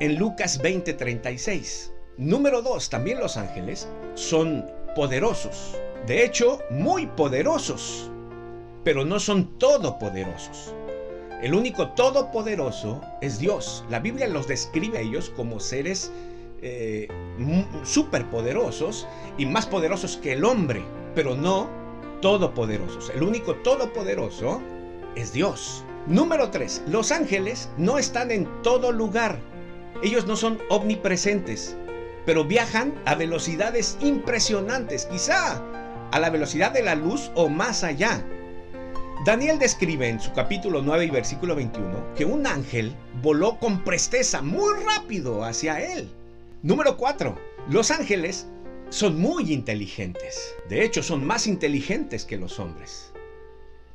en Lucas 20:36. Número 2, también los ángeles son poderosos. De hecho, muy poderosos. Pero no son todopoderosos. El único todopoderoso es Dios. La Biblia los describe a ellos como seres eh, superpoderosos y más poderosos que el hombre, pero no todopoderosos. El único todopoderoso es Dios. Número 3. Los ángeles no están en todo lugar. Ellos no son omnipresentes, pero viajan a velocidades impresionantes, quizá a la velocidad de la luz o más allá. Daniel describe en su capítulo 9 y versículo 21 que un ángel voló con presteza muy rápido hacia él. Número 4. Los ángeles son muy inteligentes. De hecho, son más inteligentes que los hombres.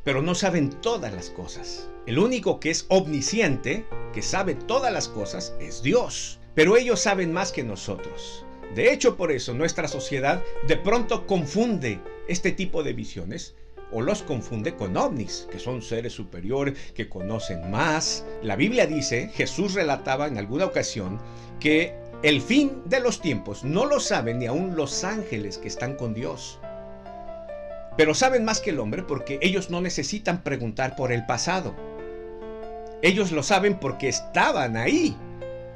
Pero no saben todas las cosas. El único que es omnisciente, que sabe todas las cosas, es Dios. Pero ellos saben más que nosotros. De hecho, por eso nuestra sociedad de pronto confunde este tipo de visiones o los confunde con ovnis, que son seres superiores, que conocen más. La Biblia dice, Jesús relataba en alguna ocasión, que el fin de los tiempos no lo saben ni aun los ángeles que están con Dios. Pero saben más que el hombre porque ellos no necesitan preguntar por el pasado. Ellos lo saben porque estaban ahí.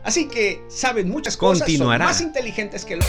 Así que saben muchas cosas, son más inteligentes que hombre.